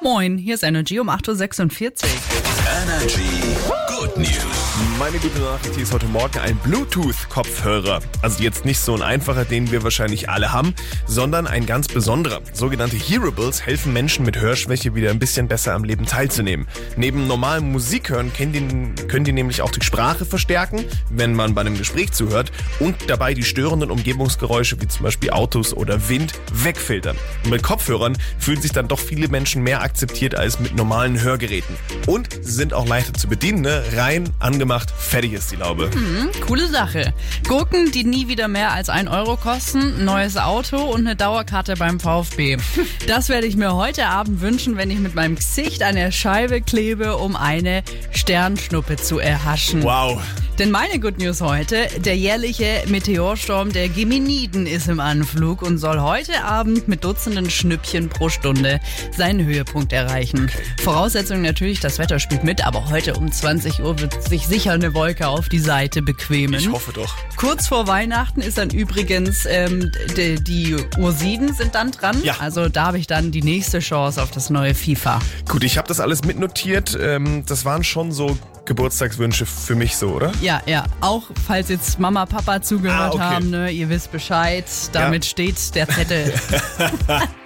Moin, hier ist Energy um 8.46 Uhr. Energy. Meine gute Nachricht hier ist heute Morgen ein Bluetooth-Kopfhörer. Also jetzt nicht so ein einfacher, den wir wahrscheinlich alle haben, sondern ein ganz besonderer. Sogenannte Hearables helfen Menschen mit Hörschwäche wieder ein bisschen besser am Leben teilzunehmen. Neben normalem Musik hören können die, können die nämlich auch die Sprache verstärken, wenn man bei einem Gespräch zuhört und dabei die störenden Umgebungsgeräusche wie zum Beispiel Autos oder Wind wegfiltern. Und mit Kopfhörern fühlen sich dann doch viele Menschen mehr akzeptiert als mit normalen Hörgeräten. Und sind auch leichter zu bedienen, ne? rein angemacht, fertig ist die Laube. Coole Sache. Gurken, die nie wieder mehr als 1 Euro kosten, neues Auto und eine Dauerkarte beim VfB. Das werde ich mir heute Abend wünschen, wenn ich mit meinem Gesicht an der Scheibe klebe, um eine Sternschnuppe zu erhaschen. Wow. Denn meine Good News heute, der jährliche Meteorsturm der Geminiden ist im Anflug und soll heute Abend mit Dutzenden Schnüppchen pro Stunde seinen Höhepunkt erreichen. Voraussetzung natürlich, das Wetter spielt mit, aber heute um 20 Uhr wird sich sicher eine Wolke auf die Seite bequemen. Ich hoffe doch. Kurz vor Weihnachten ist dann übrigens ähm, die, die Ursiden sind dann dran. Ja. Also da habe ich dann die nächste Chance auf das neue FIFA. Gut, ich habe das alles mitnotiert. Ähm, das waren schon so Geburtstagswünsche für mich so, oder? Ja, ja. Auch falls jetzt Mama, Papa zugehört Ah, okay. haben, ne, ihr wisst Bescheid. Damit steht der Zettel.